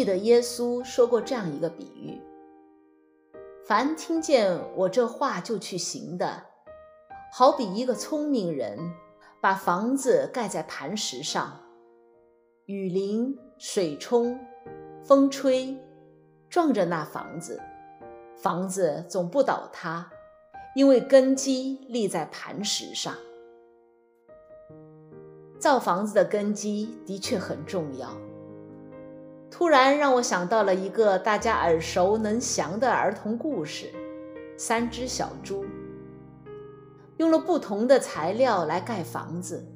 记得耶稣说过这样一个比喻：凡听见我这话就去行的，好比一个聪明人把房子盖在磐石上，雨淋、水冲、风吹，撞着那房子，房子总不倒塌，因为根基立在磐石上。造房子的根基的确很重要。突然让我想到了一个大家耳熟能详的儿童故事《三只小猪》。用了不同的材料来盖房子，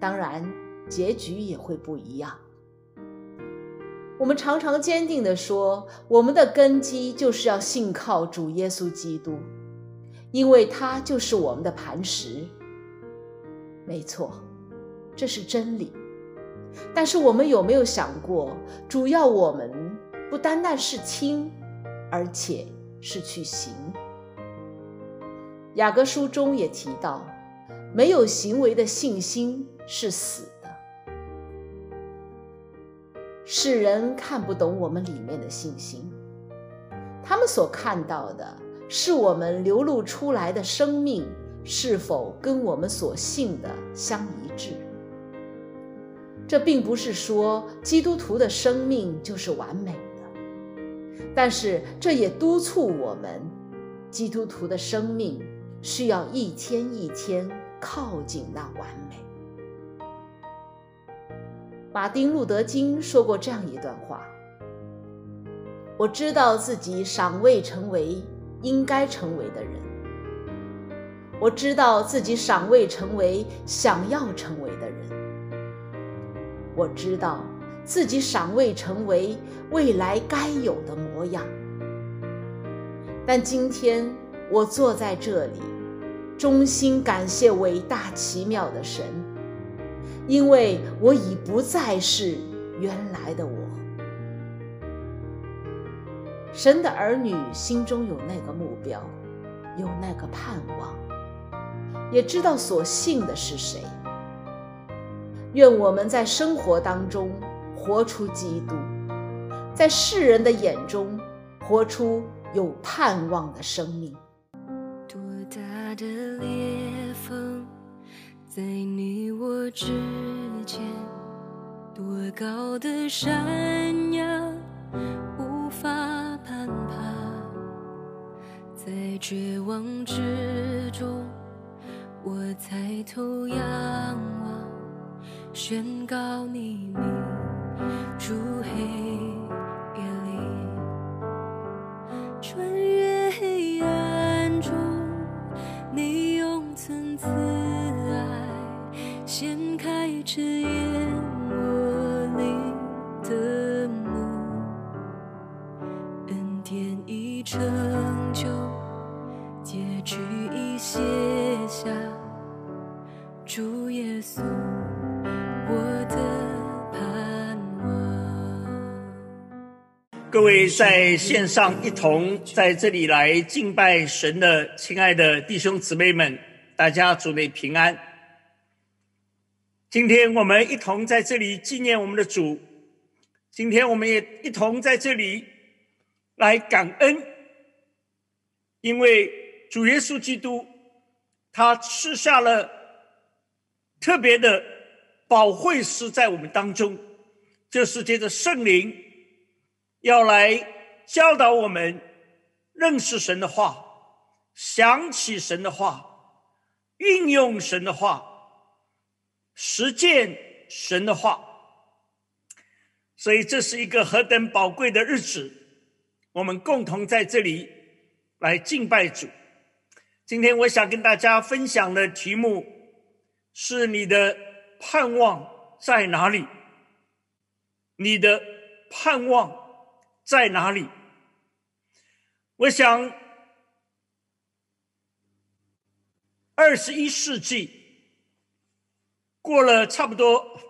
当然结局也会不一样。我们常常坚定地说，我们的根基就是要信靠主耶稣基督，因为他就是我们的磐石。没错，这是真理。但是我们有没有想过，主要我们不单单是听，而且是去行。雅各书中也提到，没有行为的信心是死的。世人看不懂我们里面的信心，他们所看到的是我们流露出来的生命是否跟我们所信的相一致。这并不是说基督徒的生命就是完美的，但是这也督促我们，基督徒的生命需要一天一天靠近那完美。马丁·路德·金说过这样一段话：“我知道自己尚未成为应该成为的人，我知道自己尚未成为想要成为的人。”我知道自己尚未成为未来该有的模样，但今天我坐在这里，衷心感谢伟大奇妙的神，因为我已不再是原来的我。神的儿女心中有那个目标，有那个盼望，也知道所信的是谁。愿我们在生活当中活出基督，在世人的眼中活出有盼望的生命。多大的裂缝在你我之间？多高的山崖无法攀爬？在绝望之中，我抬头仰望。宣告你名，诸黑夜里，穿越黑暗中，你用层次爱掀开遮掩我灵的幕，恩典已成就，结局已写下，主耶稣。各位在线上一同在这里来敬拜神的亲爱的弟兄姊妹们，大家主内平安。今天我们一同在这里纪念我们的主，今天我们也一同在这里来感恩，因为主耶稣基督他赐下了特别的宝惠师在我们当中，就是借着圣灵。要来教导我们认识神的话，想起神的话，运用神的话，实践神的话。所以这是一个何等宝贵的日子，我们共同在这里来敬拜主。今天我想跟大家分享的题目是：你的盼望在哪里？你的盼望。在哪里？我想，二十一世纪过了差不多，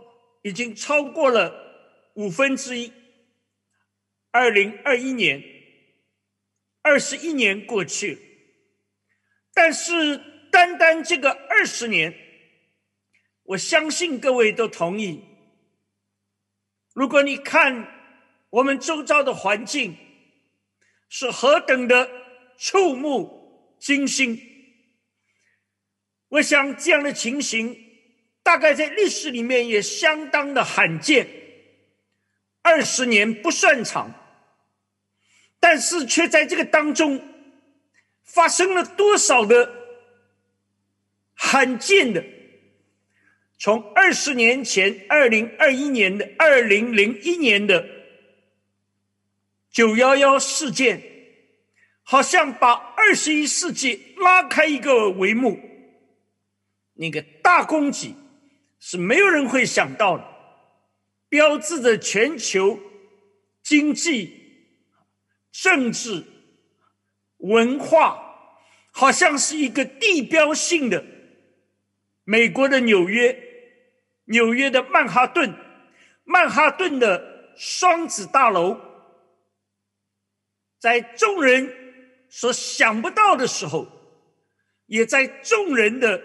已经超过了五分之一。二零二一年，二十一年过去，但是单单这个二十年，我相信各位都同意。如果你看。我们周遭的环境是何等的触目惊心。我想这样的情形，大概在历史里面也相当的罕见。二十年不算长，但是却在这个当中发生了多少的罕见的。从二十年前，二零二一年的二零零一年的九幺幺事件，好像把二十一世纪拉开一个帷幕。那个大攻击是没有人会想到的，标志着全球经济、政治、文化，好像是一个地标性的美国的纽约。纽约的曼哈顿，曼哈顿的双子大楼，在众人所想不到的时候，也在众人的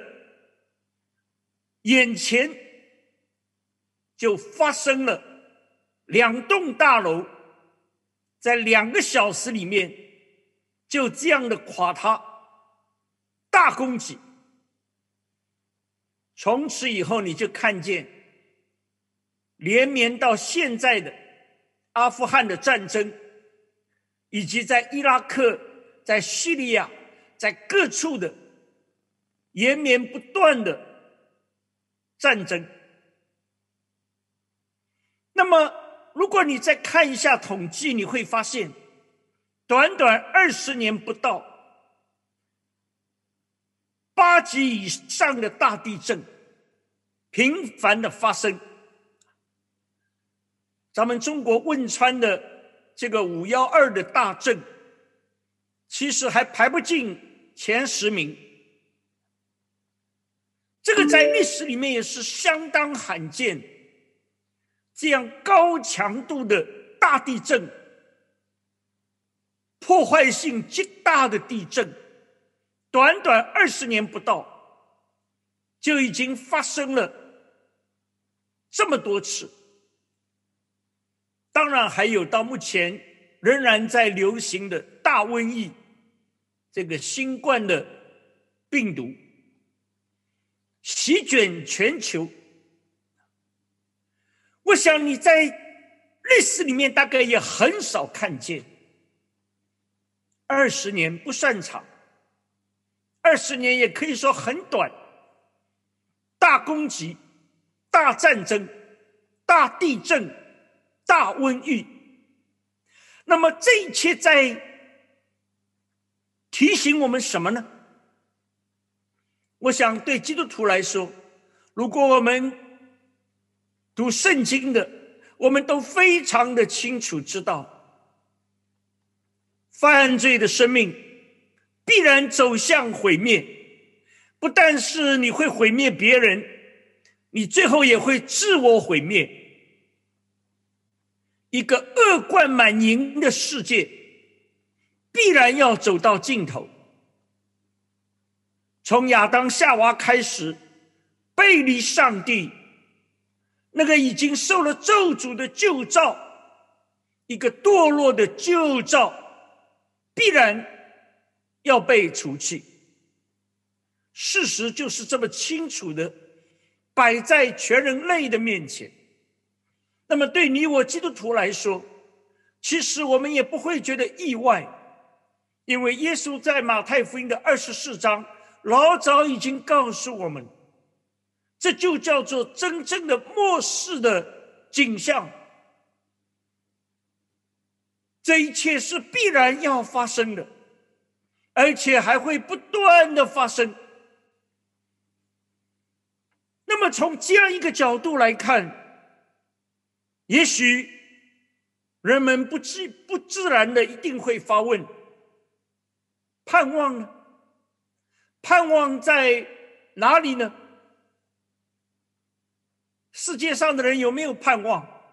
眼前就发生了两栋大楼，在两个小时里面就这样的垮塌，大攻击。从此以后，你就看见连绵到现在的阿富汗的战争，以及在伊拉克、在叙利亚、在各处的延绵不断的战争。那么，如果你再看一下统计，你会发现，短短二十年不到。八级以上的大地震频繁的发生，咱们中国汶川的这个五幺二的大震，其实还排不进前十名。这个在历史里面也是相当罕见，这样高强度的大地震，破坏性极大的地震。短短二十年不到，就已经发生了这么多次。当然，还有到目前仍然在流行的大瘟疫，这个新冠的病毒席卷全球。我想你在历史里面大概也很少看见，二十年不算长。二十年也可以说很短，大攻击、大战争、大地震、大瘟疫，那么这一切在提醒我们什么呢？我想对基督徒来说，如果我们读圣经的，我们都非常的清楚知道，犯罪的生命。必然走向毁灭，不但是你会毁灭别人，你最后也会自我毁灭。一个恶贯满盈的世界，必然要走到尽头。从亚当夏娃开始，背离上帝，那个已经受了咒诅的旧造，一个堕落的旧造，必然。要被除去，事实就是这么清楚的摆在全人类的面前。那么，对你我基督徒来说，其实我们也不会觉得意外，因为耶稣在马太福音的二十四章老早已经告诉我们，这就叫做真正的末世的景象。这一切是必然要发生的。而且还会不断的发生。那么从这样一个角度来看，也许人们不自不自然的一定会发问：盼望呢？盼望在哪里呢？世界上的人有没有盼望？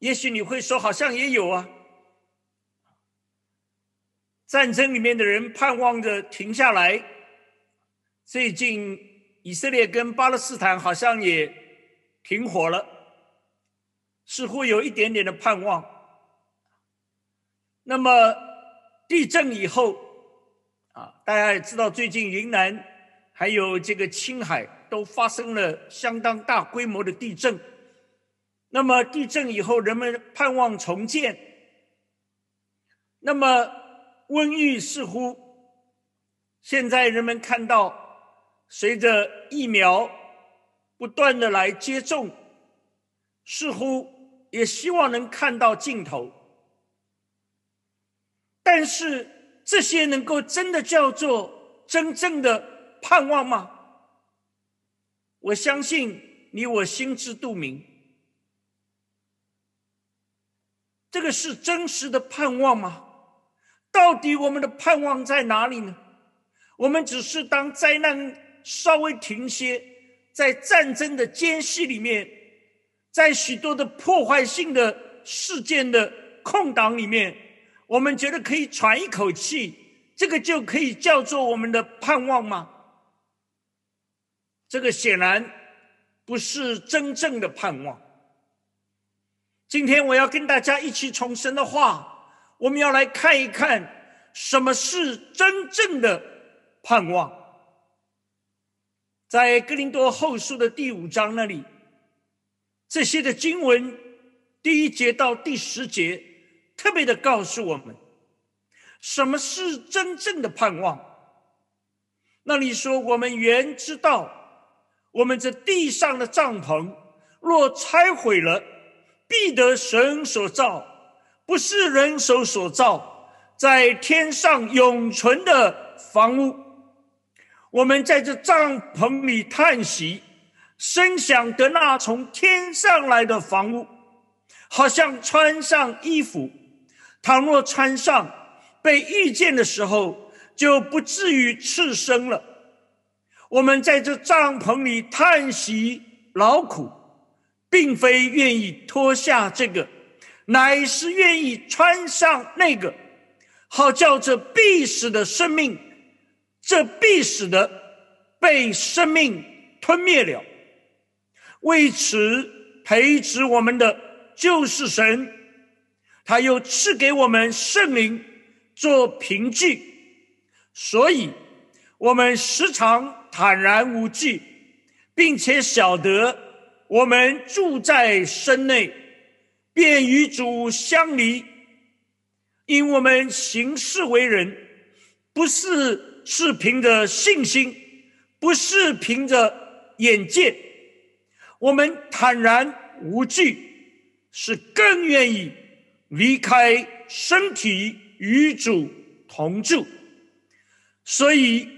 也许你会说，好像也有啊。战争里面的人盼望着停下来。最近以色列跟巴勒斯坦好像也停火了，似乎有一点点的盼望。那么地震以后，啊，大家也知道，最近云南还有这个青海都发生了相当大规模的地震。那么地震以后，人们盼望重建。那么瘟疫似乎现在人们看到，随着疫苗不断的来接种，似乎也希望能看到尽头。但是这些能够真的叫做真正的盼望吗？我相信你我心知肚明。这个是真实的盼望吗？到底我们的盼望在哪里呢？我们只是当灾难稍微停歇，在战争的间隙里面，在许多的破坏性的事件的空档里面，我们觉得可以喘一口气，这个就可以叫做我们的盼望吗？这个显然不是真正的盼望。今天我要跟大家一起重申的话，我们要来看一看什么是真正的盼望。在哥林多后书的第五章那里，这些的经文第一节到第十节，特别的告诉我们什么是真正的盼望。那你说，我们原知道，我们这地上的帐篷若拆毁了。必得神所造，不是人手所造，在天上永存的房屋。我们在这帐篷里叹息，深想得那从天上来的房屋，好像穿上衣服。倘若穿上，被遇见的时候，就不至于赤身了。我们在这帐篷里叹息劳苦。并非愿意脱下这个，乃是愿意穿上那个，好叫这必死的生命，这必死的被生命吞灭了。为此培植我们的就是神，他又赐给我们圣灵做凭据，所以我们时常坦然无惧，并且晓得。我们住在身内，便与主相离，因我们行事为人，不是是凭着信心，不是凭着眼见，我们坦然无惧，是更愿意离开身体与主同住。所以，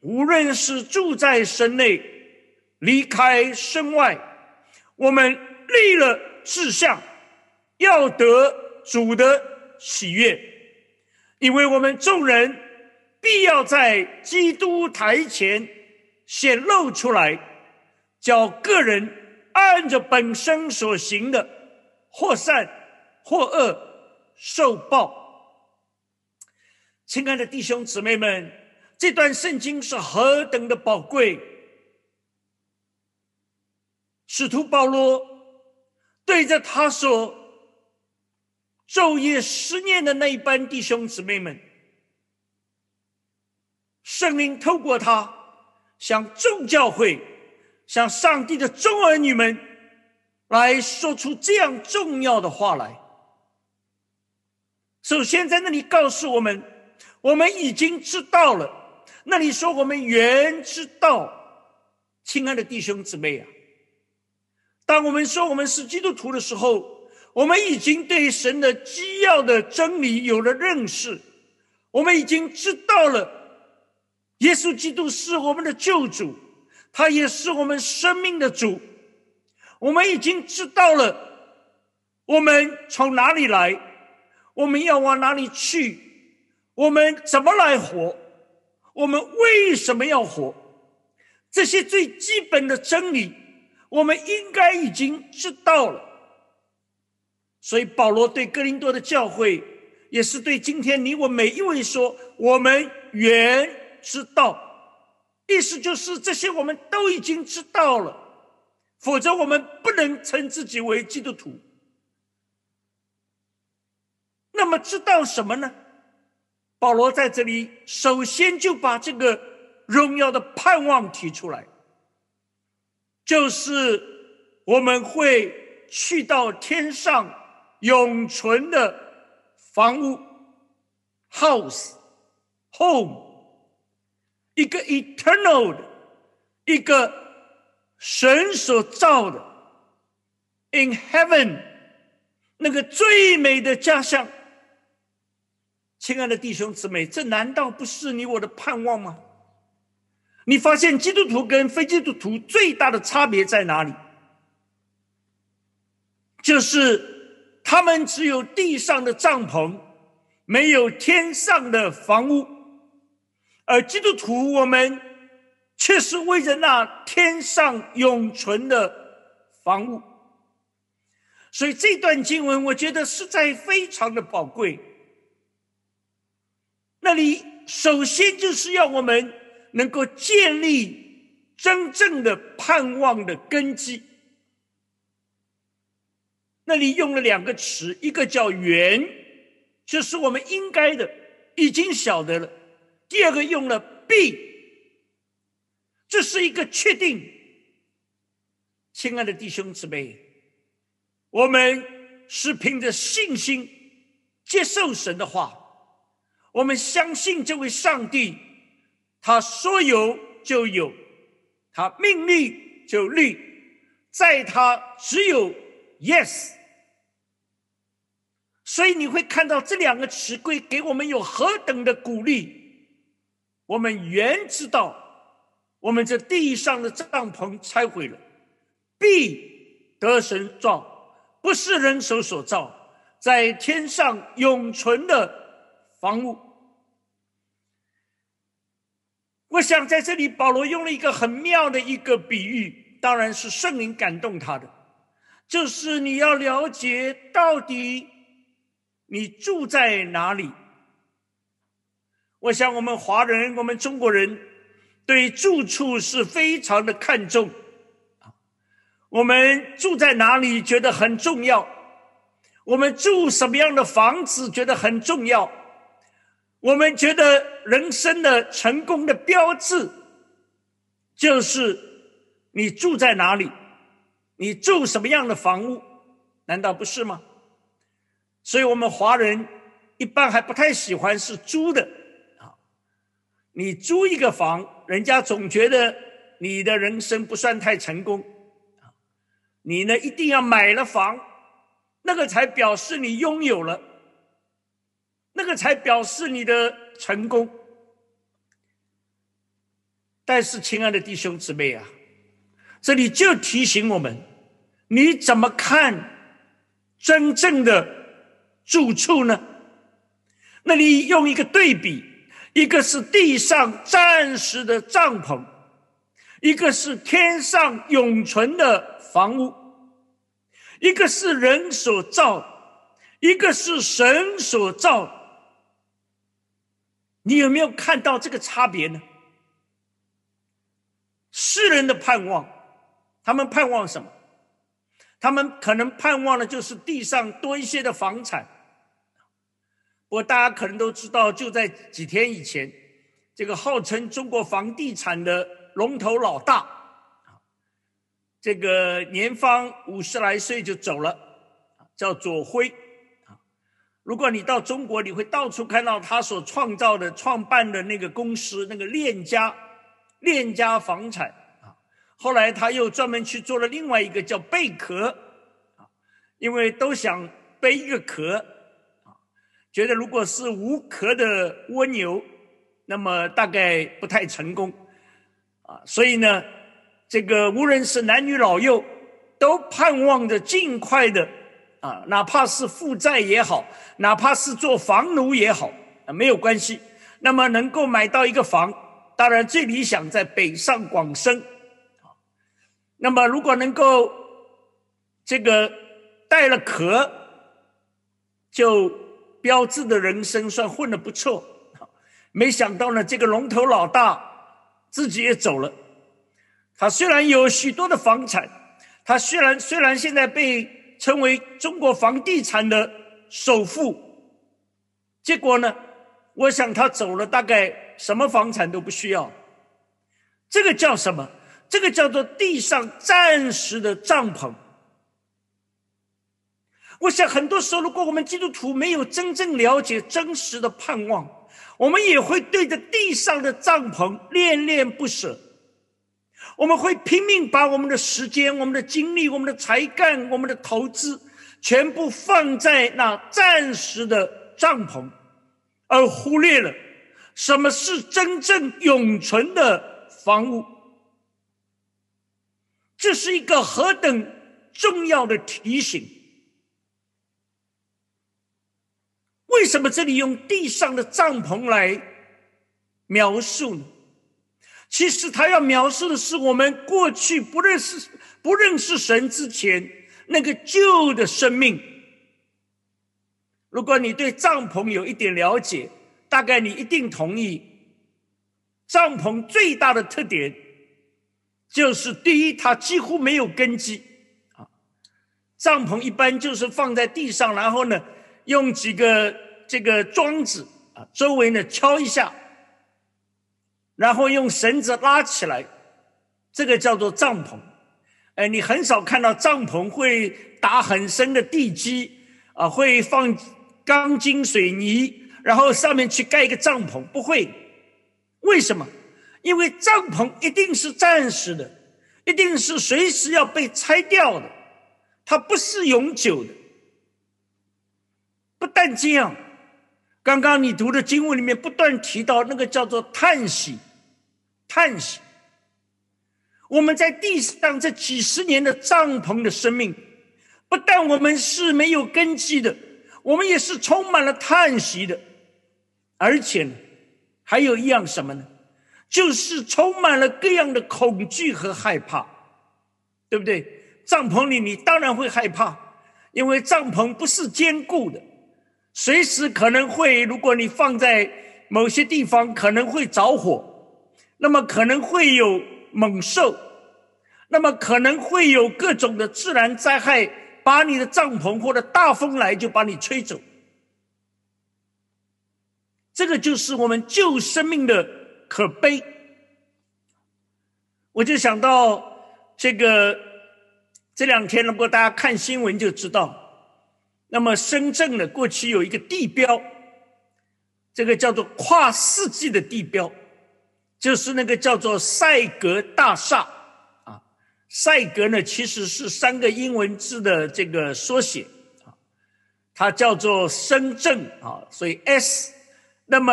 无论是住在身内，离开身外。我们立了志向，要得主的喜悦，因为我们众人必要在基督台前显露出来，叫个人按着本身所行的，或善或恶受报。亲爱的弟兄姊妹们，这段圣经是何等的宝贵！使徒保罗对着他所昼夜思念的那一班弟兄姊妹们，圣灵透过他向众教会、向上帝的众儿女们来说出这样重要的话来。首先，在那里告诉我们，我们已经知道了。那里说，我们原知道，亲爱的弟兄姊妹啊。当我们说我们是基督徒的时候，我们已经对神的基要的真理有了认识，我们已经知道了耶稣基督是我们的救主，他也是我们生命的主。我们已经知道了我们从哪里来，我们要往哪里去，我们怎么来活，我们为什么要活，这些最基本的真理。我们应该已经知道了，所以保罗对哥林多的教会，也是对今天你我每一位说：我们原知道。意思就是这些我们都已经知道了，否则我们不能称自己为基督徒。那么知道什么呢？保罗在这里首先就把这个荣耀的盼望提出来，就是我们会去到天上永存的房屋 （house, home），一个 eternal 的，一个神所造的 in heaven。那个最美的家乡，亲爱的弟兄姊妹，这难道不是你我的盼望吗？你发现基督徒跟非基督徒最大的差别在哪里？就是他们只有地上的帐篷，没有天上的房屋；而基督徒我们却是为着那天上永存的房屋。所以这段经文，我觉得实在非常的宝贵。那里首先就是要我们能够建立真正的盼望的根基。那里用了两个词，一个叫“缘”，就是我们应该的，已经晓得了；第二个用了“必”，这是一个确定。亲爱的弟兄姊妹。我们是凭着信心接受神的话，我们相信这位上帝，他说有就有，他命立就立，在他只有 yes。所以你会看到这两个词汇给我们有何等的鼓励。我们原知道，我们这地上的帐篷拆毁了，必得神造。不是人手所造，在天上永存的房屋。我想在这里，保罗用了一个很妙的一个比喻，当然是圣灵感动他的，就是你要了解到底你住在哪里。我想我们华人，我们中国人对住处是非常的看重。我们住在哪里觉得很重要，我们住什么样的房子觉得很重要，我们觉得人生的成功的标志就是你住在哪里，你住什么样的房屋，难道不是吗？所以我们华人一般还不太喜欢是租的，你租一个房，人家总觉得你的人生不算太成功。你呢，一定要买了房，那个才表示你拥有了，那个才表示你的成功。但是，亲爱的弟兄姊妹啊，这里就提醒我们：你怎么看真正的住处呢？那里用一个对比，一个是地上暂时的帐篷，一个是天上永存的。房屋，一个是人所造，一个是神所造。你有没有看到这个差别呢？世人的盼望，他们盼望什么？他们可能盼望的就是地上多一些的房产。不过大家可能都知道，就在几天以前，这个号称中国房地产的龙头老大。这个年方五十来岁就走了，叫左晖。如果你到中国，你会到处看到他所创造的、创办的那个公司，那个链家、链家房产啊。后来他又专门去做了另外一个叫贝壳啊，因为都想背一个壳，觉得如果是无壳的蜗牛，那么大概不太成功啊，所以呢。这个无论是男女老幼，都盼望着尽快的啊，哪怕是负债也好，哪怕是做房奴也好啊，没有关系。那么能够买到一个房，当然最理想在北上广深啊。那么如果能够这个带了壳，就标志的人生算混得不错。没想到呢，这个龙头老大自己也走了。他虽然有许多的房产，他虽然虽然现在被称为中国房地产的首富，结果呢，我想他走了，大概什么房产都不需要。这个叫什么？这个叫做地上暂时的帐篷。我想很多时候，如果我们基督徒没有真正了解真实的盼望，我们也会对着地上的帐篷恋恋不舍。我们会拼命把我们的时间、我们的精力、我们的才干、我们的投资，全部放在那暂时的帐篷，而忽略了什么是真正永存的房屋。这是一个何等重要的提醒！为什么这里用地上的帐篷来描述呢？其实他要描述的是我们过去不认识、不认识神之前那个旧的生命。如果你对帐篷有一点了解，大概你一定同意，帐篷最大的特点就是第一，它几乎没有根基啊。帐篷一般就是放在地上，然后呢，用几个这个桩子啊，周围呢敲一下。然后用绳子拉起来，这个叫做帐篷。哎，你很少看到帐篷会打很深的地基啊，会放钢筋水泥，然后上面去盖一个帐篷，不会。为什么？因为帐篷一定是暂时的，一定是随时要被拆掉的，它不是永久的。不但这样，刚刚你读的经文里面不断提到那个叫做叹息。叹息，我们在地上这几十年的帐篷的生命，不但我们是没有根基的，我们也是充满了叹息的，而且，还有一样什么呢？就是充满了各样的恐惧和害怕，对不对？帐篷里你当然会害怕，因为帐篷不是坚固的，随时可能会，如果你放在某些地方，可能会着火。那么可能会有猛兽，那么可能会有各种的自然灾害，把你的帐篷或者大风来就把你吹走。这个就是我们救生命的可悲。我就想到这个这两天，如果大家看新闻就知道，那么深圳呢过去有一个地标，这个叫做跨世纪的地标。就是那个叫做赛格大厦啊，赛格呢其实是三个英文字的这个缩写啊，它叫做深圳啊，所以 S，那么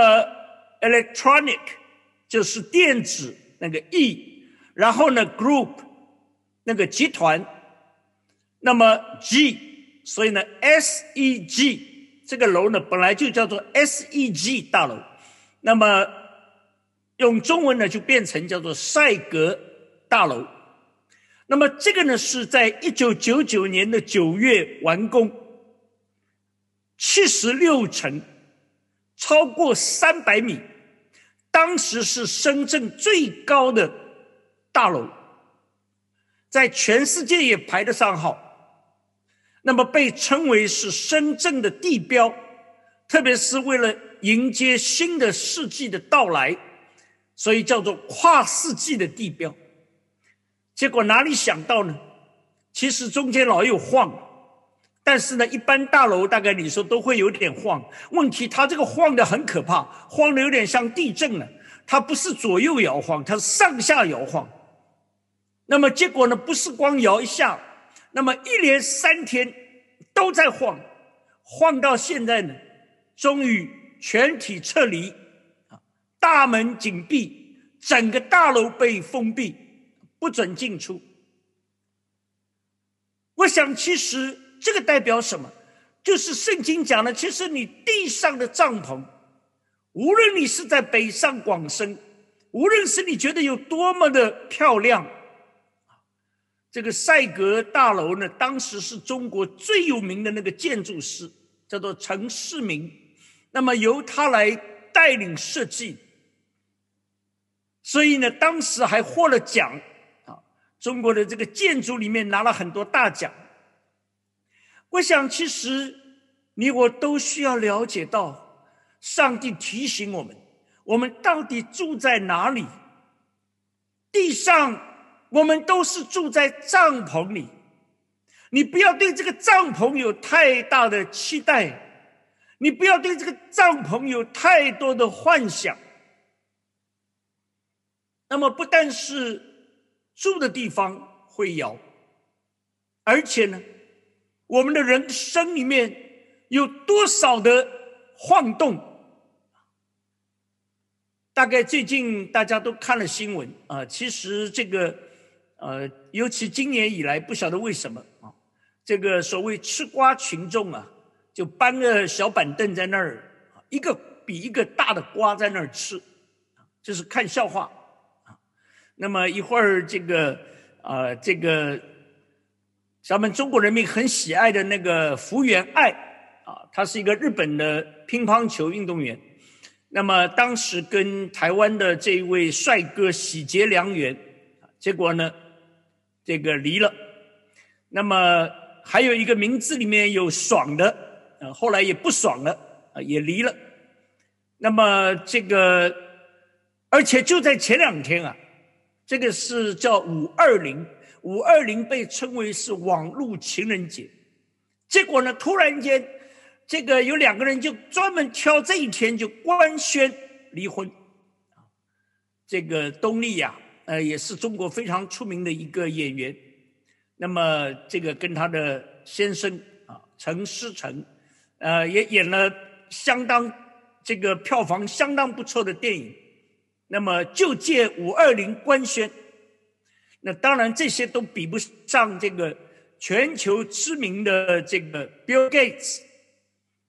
electronic 就是电子那个 E，然后呢 group 那个集团，那么 G，所以呢 S E G 这个楼呢本来就叫做 S E G 大楼，那么。用中文呢，就变成叫做赛格大楼。那么这个呢，是在一九九九年的九月完工，七十六层，超过三百米，当时是深圳最高的大楼，在全世界也排得上号。那么被称为是深圳的地标，特别是为了迎接新的世纪的到来。所以叫做跨世纪的地标，结果哪里想到呢？其实中间老有晃，但是呢，一般大楼大概你说都会有点晃。问题它这个晃的很可怕，晃的有点像地震了。它不是左右摇晃，它是上下摇晃。那么结果呢，不是光摇一下，那么一连三天都在晃，晃到现在呢，终于全体撤离。大门紧闭，整个大楼被封闭，不准进出。我想，其实这个代表什么？就是圣经讲的，其实你地上的帐篷，无论你是在北上广深，无论是你觉得有多么的漂亮，这个赛格大楼呢，当时是中国最有名的那个建筑师，叫做陈世民，那么由他来带领设计。所以呢，当时还获了奖啊！中国的这个建筑里面拿了很多大奖。我想，其实你我都需要了解到，上帝提醒我们：我们到底住在哪里？地上我们都是住在帐篷里，你不要对这个帐篷有太大的期待，你不要对这个帐篷有太多的幻想。那么，不但是住的地方会摇，而且呢，我们的人生里面有多少的晃动？大概最近大家都看了新闻啊，其实这个呃，尤其今年以来，不晓得为什么啊，这个所谓吃瓜群众啊，就搬个小板凳在那儿，一个比一个大的瓜在那儿吃，就是看笑话啊。那么一会儿，这个啊，这个咱们中国人民很喜爱的那个福原爱啊，他是一个日本的乒乓球运动员。那么当时跟台湾的这一位帅哥喜结良缘，结果呢，这个离了。那么还有一个名字里面有爽的，呃，后来也不爽了，啊，也离了。那么这个，而且就在前两天啊。这个是叫五二零，五二零被称为是网络情人节。结果呢，突然间，这个有两个人就专门挑这一天就官宣离婚。这个东丽呀，呃，也是中国非常出名的一个演员。那么，这个跟他的先生啊，陈思诚，呃，也演了相当这个票房相当不错的电影。那么就借五二零官宣，那当然这些都比不上这个全球知名的这个 Bill Gates，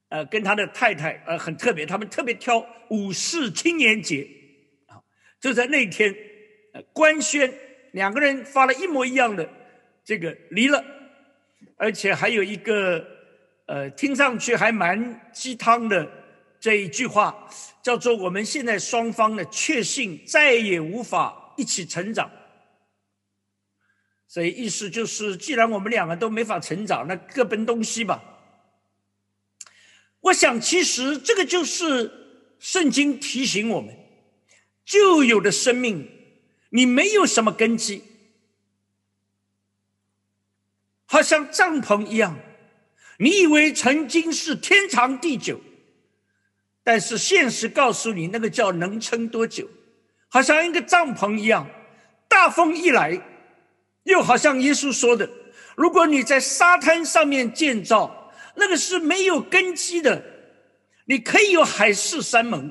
呃，跟他的太太呃很特别，他们特别挑五四青年节啊，就在那天官宣两个人发了一模一样的这个离了，而且还有一个呃听上去还蛮鸡汤的。这一句话叫做：“我们现在双方呢，确信再也无法一起成长。”所以意思就是，既然我们两个都没法成长，那各奔东西吧。我想，其实这个就是圣经提醒我们：旧有的生命，你没有什么根基，好像帐篷一样，你以为曾经是天长地久。但是现实告诉你，那个叫能撑多久？好像一个帐篷一样，大风一来，又好像耶稣说的：如果你在沙滩上面建造，那个是没有根基的。你可以有海誓山盟，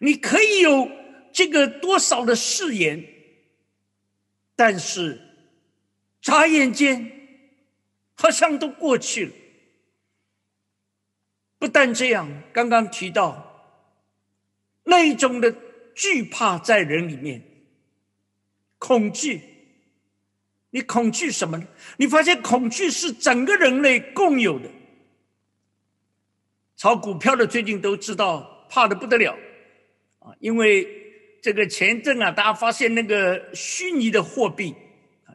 你可以有这个多少的誓言，但是眨眼间，好像都过去了。不但这样，刚刚提到那一种的惧怕在人里面，恐惧。你恐惧什么呢？你发现恐惧是整个人类共有的。炒股票的最近都知道，怕的不得了啊！因为这个前一阵啊，大家发现那个虚拟的货币，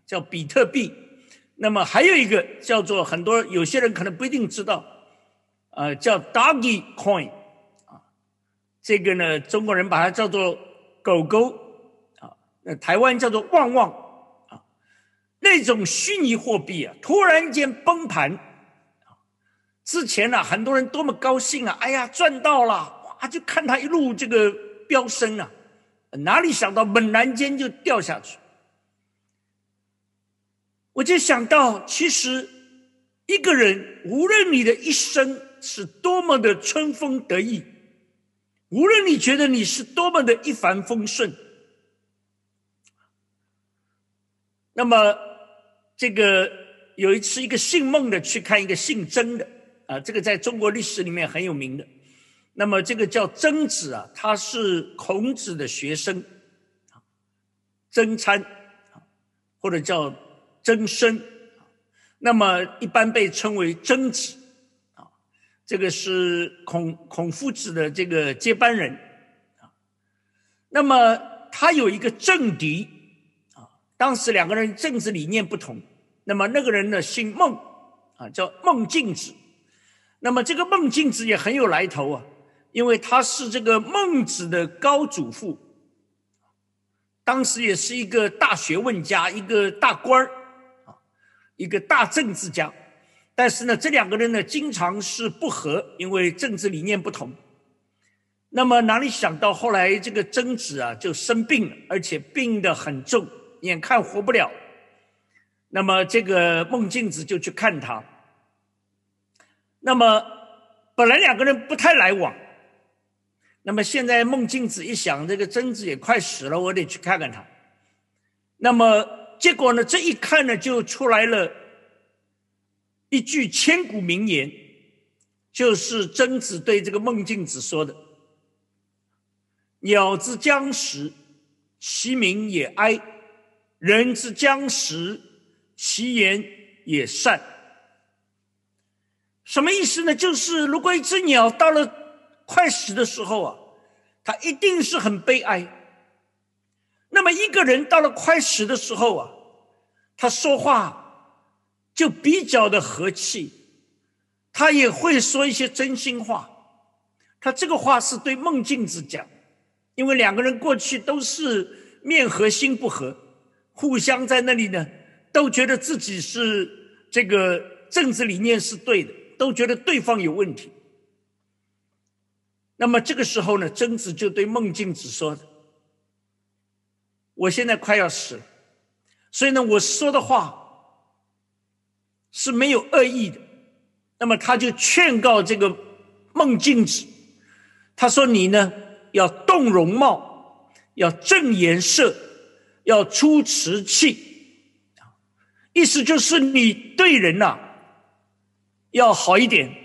叫比特币。那么还有一个叫做很多有些人可能不一定知道。呃，叫 Doggy Coin，啊，这个呢，中国人把它叫做狗狗，啊，那台湾叫做旺旺，啊，那种虚拟货币啊，突然间崩盘，之前呢，很多人多么高兴啊，哎呀，赚到了，哇，就看它一路这个飙升啊，哪里想到猛然间就掉下去，我就想到，其实一个人，无论你的一生。是多么的春风得意，无论你觉得你是多么的一帆风顺，那么这个有一次，一个姓孟的去看一个姓曾的啊，这个在中国历史里面很有名的。那么这个叫曾子啊，他是孔子的学生，曾参或者叫曾参，那么一般被称为曾子啊。这个是孔孔夫子的这个接班人啊，那么他有一个政敌啊，当时两个人政治理念不同，那么那个人呢姓孟啊，叫孟敬子，那么这个孟敬子也很有来头啊，因为他是这个孟子的高祖父，当时也是一个大学问家，一个大官儿，啊，一个大政治家。但是呢，这两个人呢，经常是不和，因为政治理念不同。那么哪里想到后来这个曾子啊，就生病了，而且病得很重，眼看活不了。那么这个孟敬子就去看他。那么本来两个人不太来往。那么现在孟敬子一想，这个曾子也快死了，我得去看看他。那么结果呢？这一看呢，就出来了一句千古名言，就是曾子对这个孟敬子说的：“鸟之将食，其鸣也哀；人之将食，其言也善。”什么意思呢？就是如果一只鸟到了。快死的时候啊，他一定是很悲哀。那么一个人到了快死的时候啊，他说话就比较的和气，他也会说一些真心话。他这个话是对孟敬子讲，因为两个人过去都是面和心不和，互相在那里呢，都觉得自己是这个政治理念是对的，都觉得对方有问题。那么这个时候呢，曾子就对孟敬子说：“我现在快要死了，所以呢，我说的话是没有恶意的。那么他就劝告这个孟敬子，他说：‘你呢，要动容貌，要正颜色，要出瓷器，意思就是你对人呐要好一点，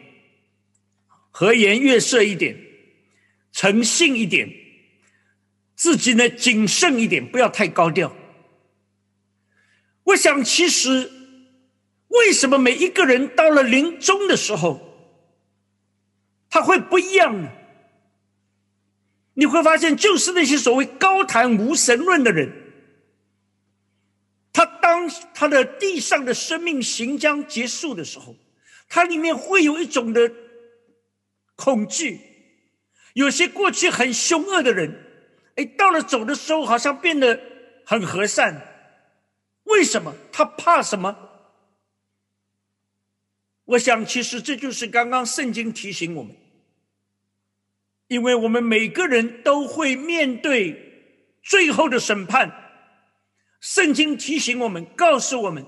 和颜悦色一点。’”诚信一点，自己呢谨慎一点，不要太高调。我想，其实为什么每一个人到了临终的时候，他会不一样呢？你会发现，就是那些所谓高谈无神论的人，他当他的地上的生命行将结束的时候，他里面会有一种的恐惧。有些过去很凶恶的人，哎，到了走的时候，好像变得很和善。为什么？他怕什么？我想，其实这就是刚刚圣经提醒我们，因为我们每个人都会面对最后的审判。圣经提醒我们，告诉我们，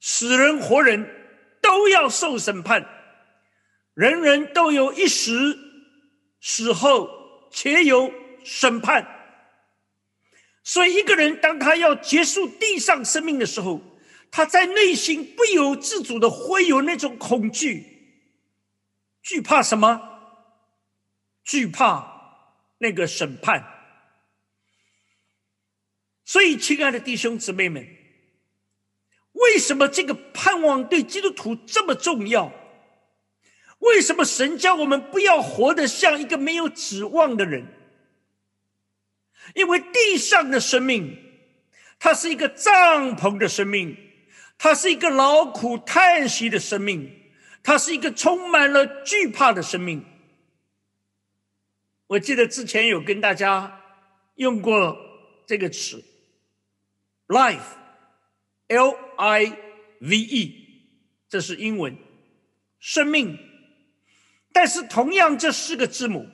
死人活人都要受审判，人人都有一时。死后且有审判，所以一个人当他要结束地上生命的时候，他在内心不由自主的会有那种恐惧，惧怕什么？惧怕那个审判。所以，亲爱的弟兄姊妹们，为什么这个盼望对基督徒这么重要？为什么神叫我们不要活得像一个没有指望的人？因为地上的生命，它是一个帐篷的生命，它是一个劳苦叹息的生命，它是一个充满了惧怕的生命。我记得之前有跟大家用过这个词，life，l i v e，这是英文，生命。但是，同样这四个字母，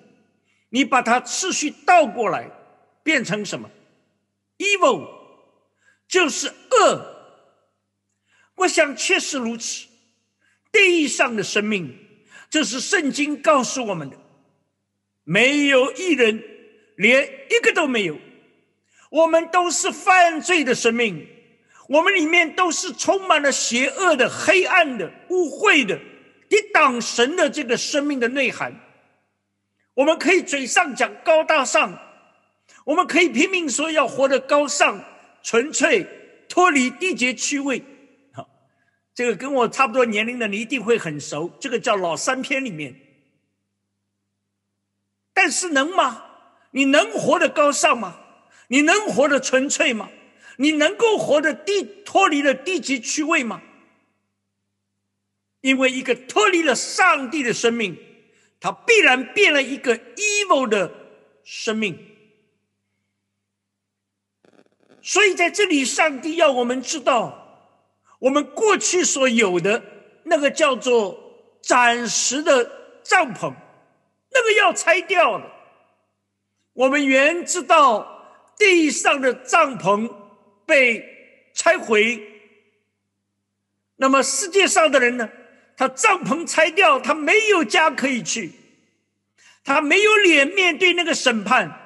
你把它次序倒过来，变成什么？evil，就是恶。我想确实如此。地上的生命，这是圣经告诉我们的，没有一人，连一个都没有。我们都是犯罪的生命，我们里面都是充满了邪恶的、黑暗的、污秽的。抵挡神的这个生命的内涵，我们可以嘴上讲高大上，我们可以拼命说要活得高尚、纯粹、脱离地界趣味。好，这个跟我差不多年龄的你一定会很熟，这个叫老三篇里面。但是能吗？你能活得高尚吗？你能活得纯粹吗？你能够活得地脱离了地级趣味吗？因为一个脱离了上帝的生命，他必然变了一个 evil 的生命。所以在这里，上帝要我们知道，我们过去所有的那个叫做暂时的帐篷，那个要拆掉了。我们原知道地上的帐篷被拆毁，那么世界上的人呢？他帐篷拆掉，他没有家可以去，他没有脸面对那个审判。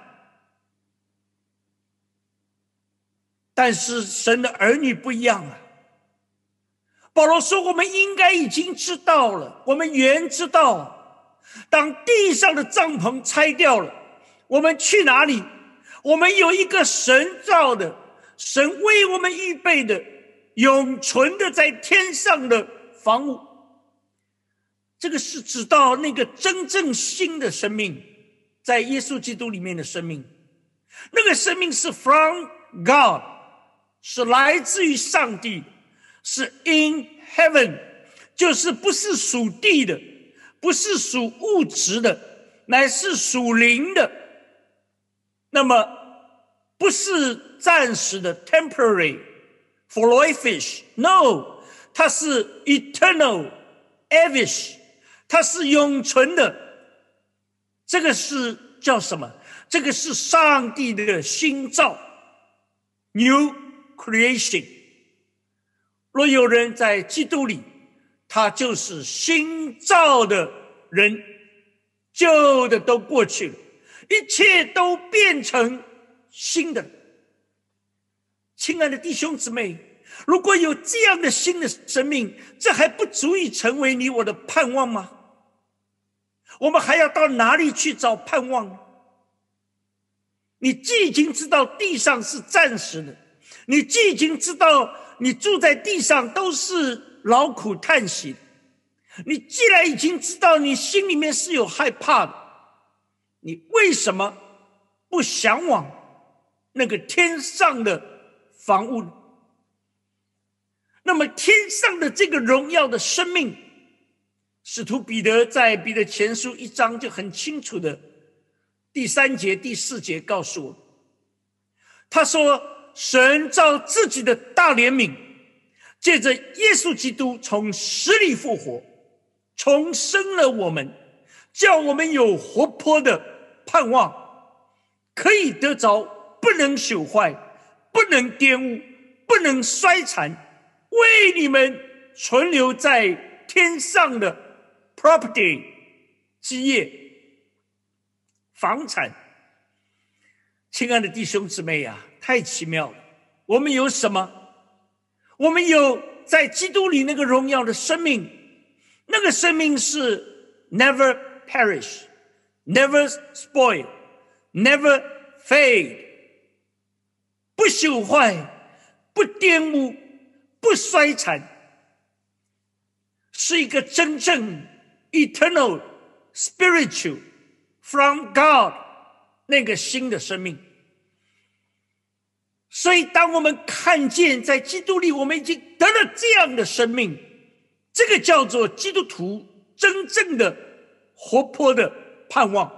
但是神的儿女不一样啊！保罗说：“我们应该已经知道了，我们原知道，当地上的帐篷拆掉了，我们去哪里？我们有一个神造的、神为我们预备的、永存的在天上的房屋。这个是指到那个真正新的生命，在耶稣基督里面的生命，那个生命是 from God。”是来自于上帝，是 in heaven，就是不是属地的，不是属物质的，乃是属灵的。那么不是暂时的 temporary，for life，no，它是 eternal，avish，它是永存的。这个是叫什么？这个是上帝的新造，new。Creation，若有人在基督里，他就是新造的人，旧的都过去了，一切都变成新的。亲爱的弟兄姊妹，如果有这样的新的生命，这还不足以成为你我的盼望吗？我们还要到哪里去找盼望呢？你既已经知道地上是暂时的。你既已经知道，你住在地上都是劳苦叹息，你既然已经知道，你心里面是有害怕的，你为什么不向往那个天上的房屋？那么天上的这个荣耀的生命，使徒彼得在彼得前书一章就很清楚的第三节、第四节告诉我，他说。神照自己的大怜悯，借着耶稣基督从死里复活，重生了我们，叫我们有活泼的盼望，可以得着不能朽坏、不能玷污、不能衰残，为你们存留在天上的 property 基业、房产。亲爱的弟兄姊妹呀！太奇妙了！我们有什么？我们有在基督里那个荣耀的生命，那个生命是 never perish, never spoil, never fade，不朽坏，不玷污，不衰残，是一个真正 eternal spiritual from God 那个新的生命。所以，当我们看见在基督里，我们已经得了这样的生命，这个叫做基督徒真正的活泼的盼望。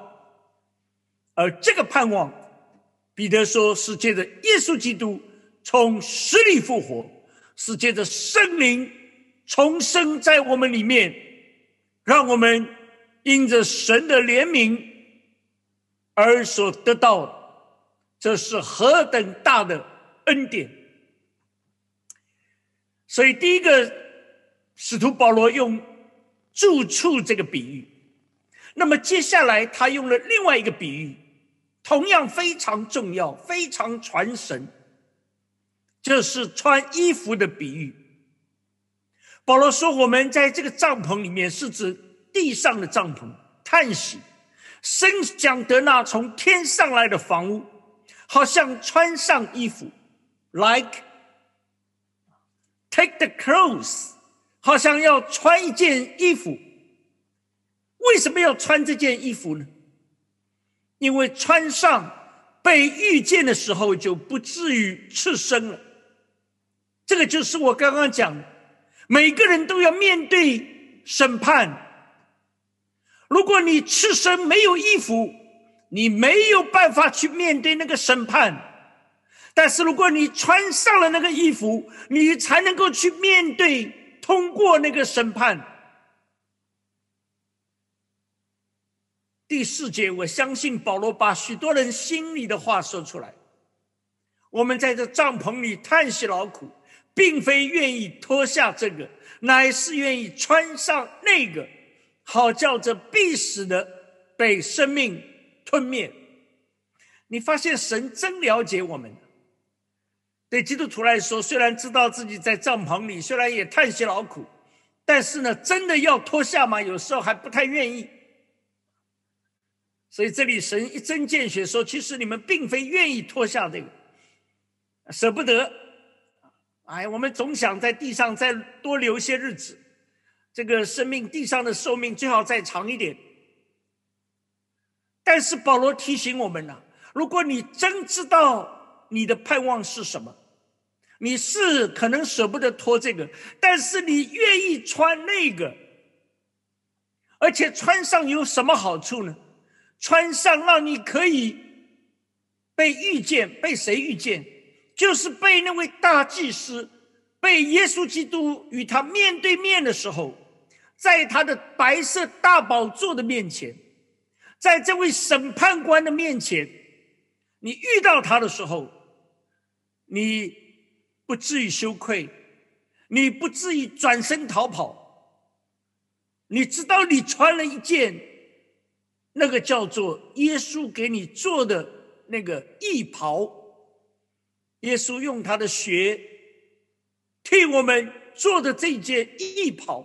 而这个盼望，彼得说是借着耶稣基督从死里复活，是借着圣灵重生在我们里面，让我们因着神的怜悯而所得到。这是何等大的恩典！所以，第一个使徒保罗用住处这个比喻，那么接下来他用了另外一个比喻，同样非常重要、非常传神，就是穿衣服的比喻。保罗说：“我们在这个帐篷里面，是指地上的帐篷，叹息，深想得那从天上来的房屋。”好像穿上衣服，like take the clothes，好像要穿一件衣服。为什么要穿这件衣服呢？因为穿上被遇见的时候就不至于赤身了。这个就是我刚刚讲，每个人都要面对审判。如果你赤身没有衣服，你没有办法去面对那个审判。但是如果你穿上了那个衣服，你才能够去面对、通过那个审判。第四节，我相信保罗把许多人心里的话说出来。我们在这帐篷里叹息劳苦，并非愿意脱下这个，乃是愿意穿上那个，好叫这必死的被生命吞灭。你发现神真了解我们。对基督徒来说，虽然知道自己在帐篷里，虽然也叹息劳苦，但是呢，真的要脱下吗？有时候还不太愿意。所以这里神一针见血说：“其实你们并非愿意脱下这个，舍不得。哎，我们总想在地上再多留些日子，这个生命地上的寿命最好再长一点。但是保罗提醒我们呢，如果你真知道你的盼望是什么，你是可能舍不得脱这个，但是你愿意穿那个，而且穿上有什么好处呢？”穿上，让你可以被遇见，被谁遇见？就是被那位大祭司，被耶稣基督与他面对面的时候，在他的白色大宝座的面前，在这位审判官的面前，你遇到他的时候，你不至于羞愧，你不至于转身逃跑，你知道你穿了一件。那个叫做耶稣给你做的那个义袍，耶稣用他的血替我们做的这件义袍，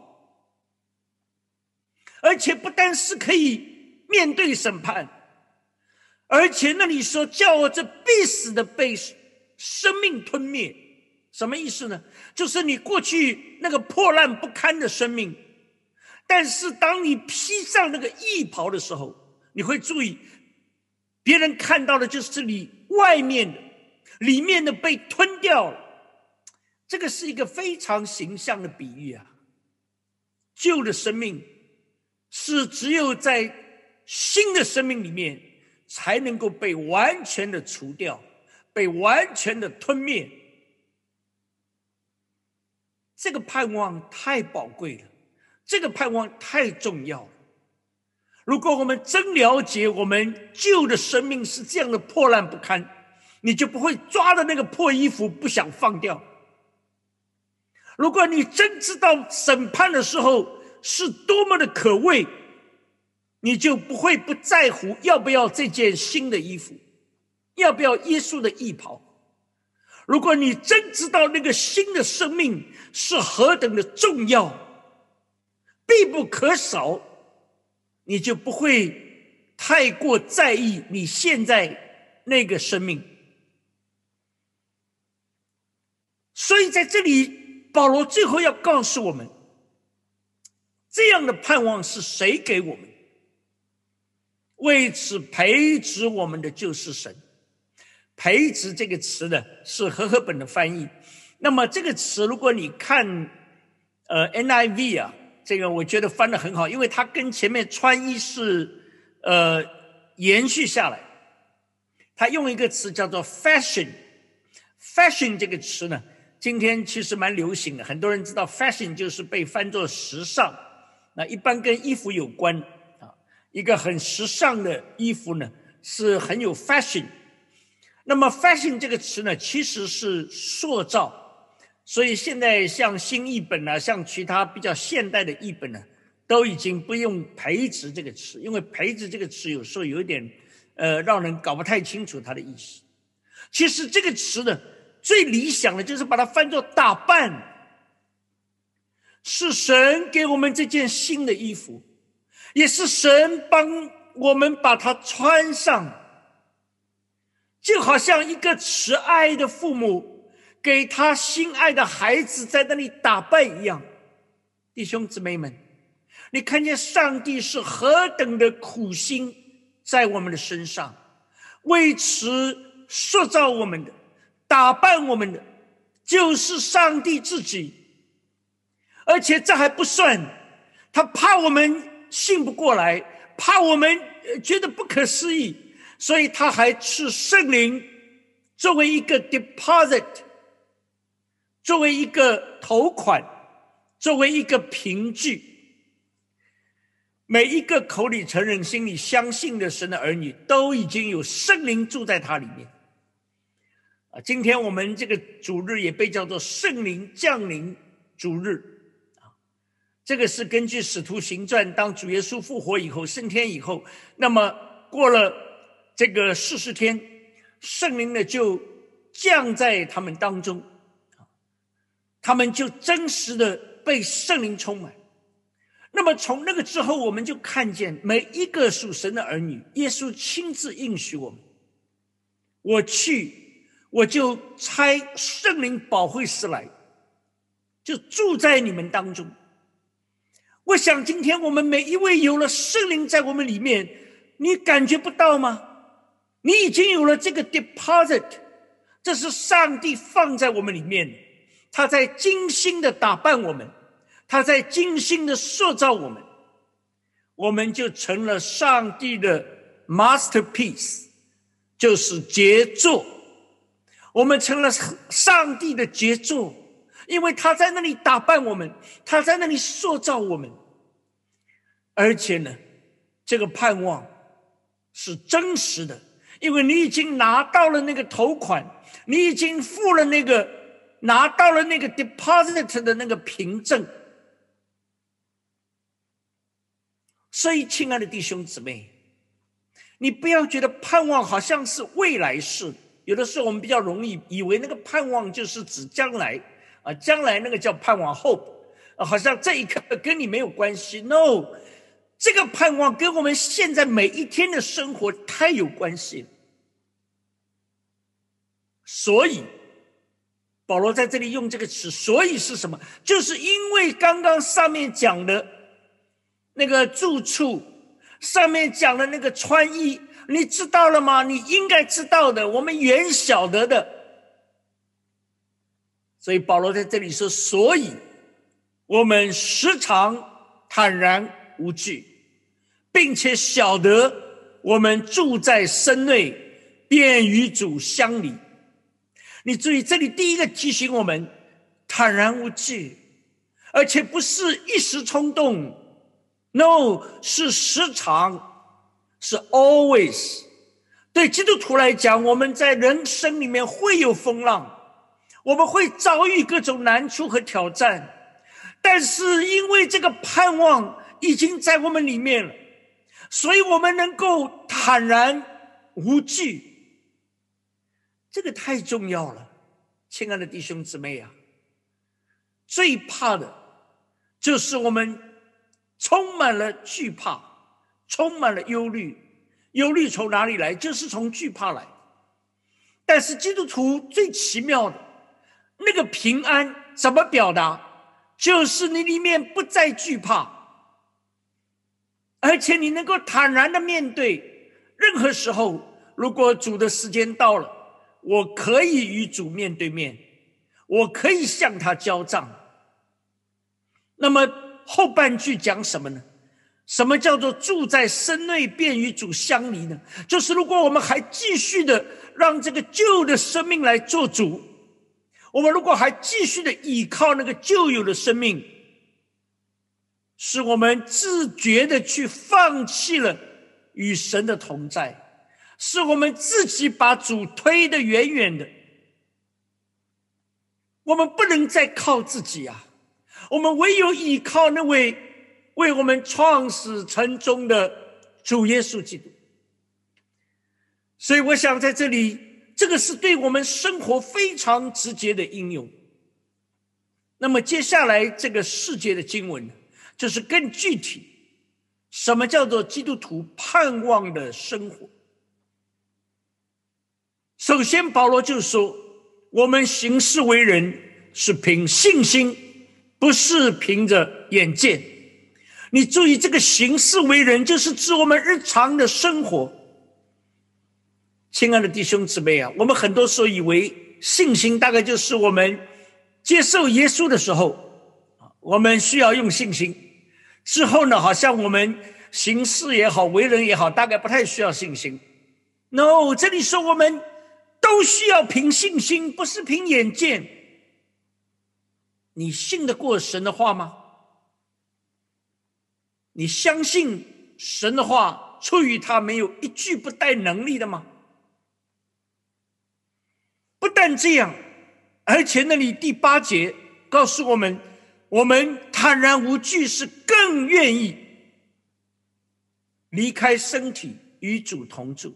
而且不单是可以面对审判，而且那里说叫我这必死的被生命吞灭，什么意思呢？就是你过去那个破烂不堪的生命，但是当你披上那个义袍的时候。你会注意，别人看到的就是你外面的，里面的被吞掉了。这个是一个非常形象的比喻啊。旧的生命是只有在新的生命里面才能够被完全的除掉，被完全的吞灭。这个盼望太宝贵了，这个盼望太重要了。如果我们真了解我们旧的生命是这样的破烂不堪，你就不会抓着那个破衣服不想放掉。如果你真知道审判的时候是多么的可畏，你就不会不在乎要不要这件新的衣服，要不要耶稣的衣袍。如果你真知道那个新的生命是何等的重要，必不可少。你就不会太过在意你现在那个生命，所以在这里，保罗最后要告诉我们，这样的盼望是谁给我们？为此培植我们的就是神。培植这个词呢，是和合本的翻译。那么这个词，如果你看，呃，NIV 啊。这个我觉得翻的很好，因为它跟前面穿衣是呃延续下来。他用一个词叫做 fashion，fashion 这个词呢，今天其实蛮流行的，很多人知道 fashion 就是被翻作时尚，那一般跟衣服有关啊，一个很时尚的衣服呢是很有 fashion。那么 fashion 这个词呢，其实是塑造。所以现在像新译本呢，像其他比较现代的译本呢，都已经不用“培植”这个词，因为“培植”这个词有时候有点，呃，让人搞不太清楚它的意思。其实这个词呢，最理想的就是把它翻作“打扮”，是神给我们这件新的衣服，也是神帮我们把它穿上，就好像一个慈爱的父母。给他心爱的孩子在那里打扮一样，弟兄姊妹们，你看见上帝是何等的苦心在我们的身上，为此塑造我们的、打败我们的，就是上帝自己。而且这还不算，他怕我们信不过来，怕我们觉得不可思议，所以他还赐圣灵作为一个 deposit，作为一个头款，作为一个凭据。每一个口里承认、心里相信的神的儿女，都已经有圣灵住在他里面。啊，今天我们这个主日也被叫做圣灵降临主日啊。这个是根据使徒行传，当主耶稣复活以后、升天以后，那么过了这个四十天，圣灵呢就降在他们当中，他们就真实的被圣灵充满。那么从那个之后，我们就看见每一个属神的儿女，耶稣亲自应许我们：我去，我就差圣灵保惠师来，就住在你们当中。我想今天我们每一位有了圣灵在我们里面，你感觉不到吗？你已经有了这个 deposit，这是上帝放在我们里面，他在精心的打扮我们。他在精心的塑造我们，我们就成了上帝的 masterpiece，就是杰作。我们成了上帝的杰作，因为他在那里打扮我们，他在那里塑造我们。而且呢，这个盼望是真实的，因为你已经拿到了那个头款，你已经付了那个，拿到了那个 deposit 的那个凭证。所以，亲爱的弟兄姊妹，你不要觉得盼望好像是未来式。有的时候，我们比较容易以为那个盼望就是指将来啊，将来那个叫盼望 hope，好像这一刻 跟你没有关系。No，这个盼望跟我们现在每一天的生活太有关系。所以，保罗在这里用这个词，所以是什么？就是因为刚刚上面讲的。那个住处上面讲的那个穿衣，你知道了吗？你应该知道的，我们原晓得的。所以保罗在这里说：“所以我们时常坦然无惧，并且晓得我们住在身内，便与主相离。”你注意，这里第一个提醒我们坦然无惧，而且不是一时冲动。No，是时常，是 always。对基督徒来讲，我们在人生里面会有风浪，我们会遭遇各种难处和挑战，但是因为这个盼望已经在我们里面了，所以我们能够坦然无惧。这个太重要了，亲爱的弟兄姊妹啊！最怕的就是我们。充满了惧怕，充满了忧虑。忧虑从哪里来？就是从惧怕来。但是基督徒最奇妙的那个平安怎么表达？就是你里面不再惧怕，而且你能够坦然的面对任何时候。如果主的时间到了，我可以与主面对面，我可以向他交账。那么。后半句讲什么呢？什么叫做住在身内便与主相离呢？就是如果我们还继续的让这个旧的生命来做主，我们如果还继续的依靠那个旧有的生命，使我们自觉的去放弃了与神的同在，是我们自己把主推得远远的，我们不能再靠自己啊。我们唯有依靠那位为我们创始成终的主耶稣基督，所以我想在这里，这个是对我们生活非常直接的应用。那么接下来这个世界的经文呢，就是更具体，什么叫做基督徒盼望的生活？首先，保罗就说，我们行事为人是凭信心。不是凭着眼见，你注意这个行事为人，就是指我们日常的生活。亲爱的弟兄姊妹啊，我们很多时候以为信心大概就是我们接受耶稣的时候，我们需要用信心。之后呢，好像我们行事也好，为人也好，大概不太需要信心。No，这里说我们都需要凭信心，不是凭眼见。你信得过神的话吗？你相信神的话出于他没有一句不带能力的吗？不但这样，而且那里第八节告诉我们，我们坦然无惧，是更愿意离开身体与主同住。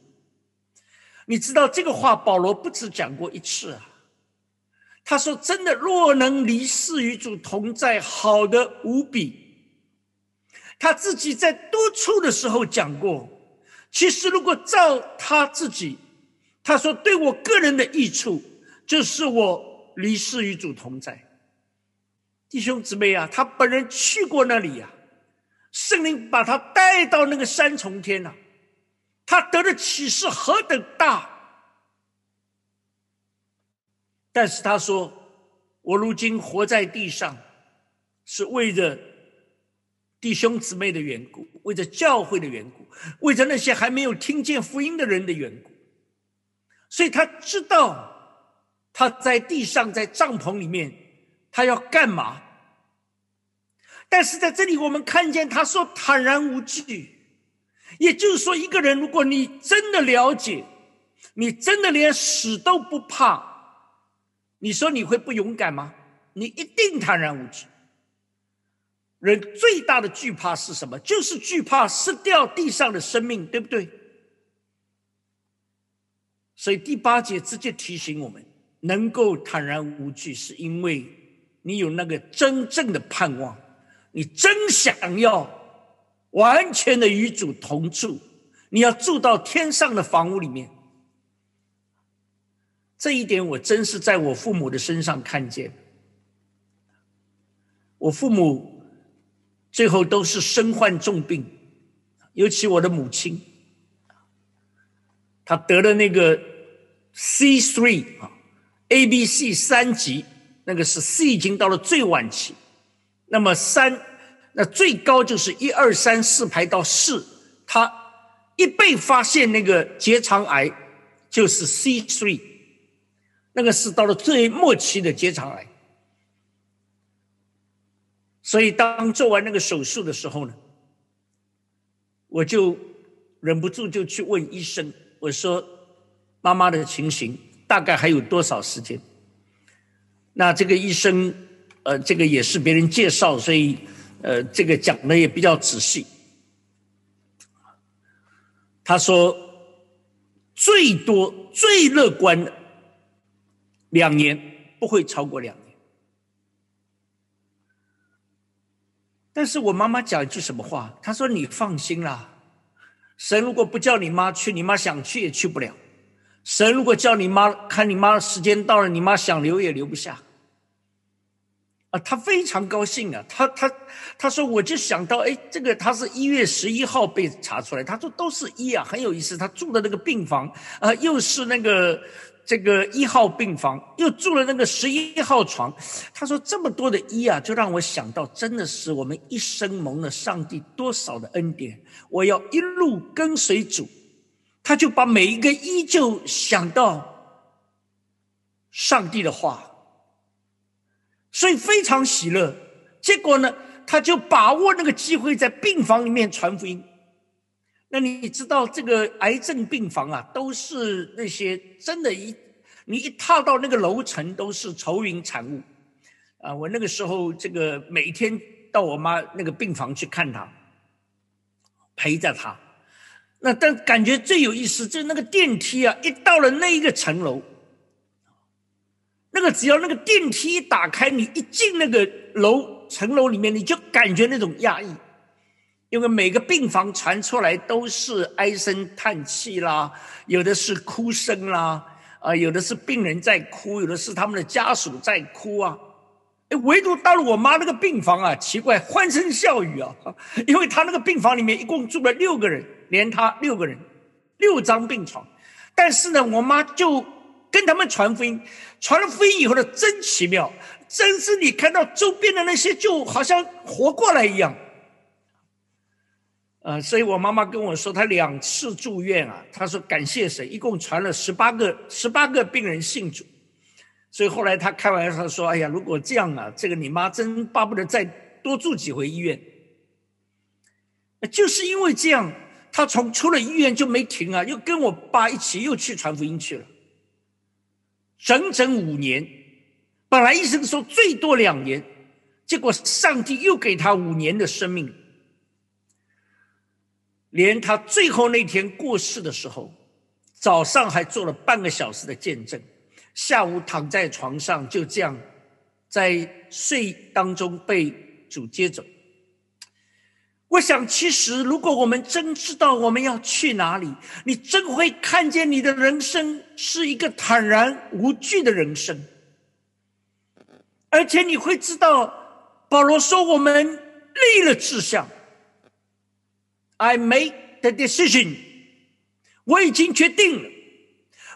你知道这个话，保罗不止讲过一次啊。他说：“真的，若能离世与主同在，好的无比。”他自己在多处的时候讲过。其实，如果照他自己，他说：“对我个人的益处，就是我离世与主同在。”弟兄姊妹啊，他本人去过那里呀，圣灵把他带到那个三重天呐，他得的启示何等大！但是他说：“我如今活在地上，是为着弟兄姊妹的缘故，为着教会的缘故，为着那些还没有听见福音的人的缘故。所以他知道他在地上，在帐篷里面，他要干嘛？但是在这里，我们看见他说坦然无惧，也就是说，一个人，如果你真的了解，你真的连死都不怕。”你说你会不勇敢吗？你一定坦然无惧。人最大的惧怕是什么？就是惧怕失掉地上的生命，对不对？所以第八节直接提醒我们：能够坦然无惧，是因为你有那个真正的盼望，你真想要完全的与主同住，你要住到天上的房屋里面。这一点我真是在我父母的身上看见。我父母最后都是身患重病，尤其我的母亲，她得了那个 C three 啊，A B C 三级，那个是 C 已经到了最晚期，那么三那最高就是一二三四排到四，他一被发现那个结肠癌就是 C three。那个是到了最末期的结肠癌，所以当做完那个手术的时候呢，我就忍不住就去问医生，我说：“妈妈的情形大概还有多少时间？”那这个医生，呃，这个也是别人介绍，所以呃，这个讲的也比较仔细。他说：“最多最乐观的。”两年不会超过两，但是我妈妈讲一句什么话？她说：“你放心啦，神如果不叫你妈去，你妈想去也去不了；神如果叫你妈，看你妈时间到了，你妈想留也留不下。”啊，他非常高兴啊！他他他说：“我就想到，哎，这个他是一月十一号被查出来，他说都是一啊，很有意思。他住的那个病房啊，又是那个。”这个一号病房又住了那个十一号床，他说这么多的一啊，就让我想到，真的是我们一生蒙了上帝多少的恩典。我要一路跟随主，他就把每一个一就想到上帝的话，所以非常喜乐。结果呢，他就把握那个机会，在病房里面传福音。那你知道这个癌症病房啊，都是那些真的，一你一踏到那个楼层都是愁云惨雾，啊！我那个时候这个每天到我妈那个病房去看她，陪着她。那但感觉最有意思，就是那个电梯啊，一到了那一个层楼，那个只要那个电梯一打开，你一进那个楼层楼里面，你就感觉那种压抑。因为每个病房传出来都是唉声叹气啦，有的是哭声啦，啊，有的是病人在哭，有的是他们的家属在哭啊。哎，唯独到了我妈那个病房啊，奇怪，欢声笑语啊，因为他那个病房里面一共住了六个人，连他六个人，六张病床。但是呢，我妈就跟他们传福音，传了福音以后呢，真奇妙，真是你看到周边的那些就好像活过来一样。呃，所以我妈妈跟我说，她两次住院啊，她说感谢神，一共传了十八个十八个病人信主。所以后来她开玩笑说：“哎呀，如果这样啊，这个你妈真巴不得再多住几回医院。”就是因为这样，她从出了医院就没停啊，又跟我爸一起又去传福音去了，整整五年。本来医生说最多两年，结果上帝又给他五年的生命。连他最后那天过世的时候，早上还做了半个小时的见证，下午躺在床上就这样，在睡当中被主接走。我想，其实如果我们真知道我们要去哪里，你真会看见你的人生是一个坦然无惧的人生，而且你会知道，保罗说我们立了志向。I made the decision，我已经决定了。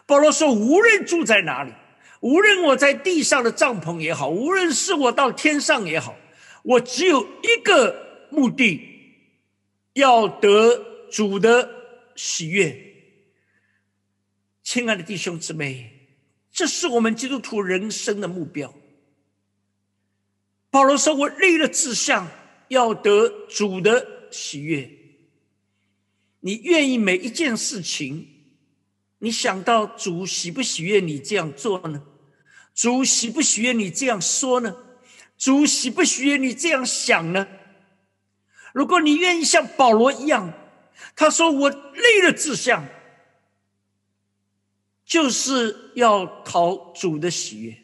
保罗说：“无论住在哪里，无论我在地上的帐篷也好，无论是我到天上也好，我只有一个目的，要得主的喜悦。”亲爱的弟兄姊妹，这是我们基督徒人生的目标。保罗说：“我立了志向，要得主的喜悦。”你愿意每一件事情，你想到主喜不喜悦你这样做呢？主喜不喜悦你这样说呢？主喜不喜悦你这样想呢？如果你愿意像保罗一样，他说我立了志向，就是要讨主的喜悦。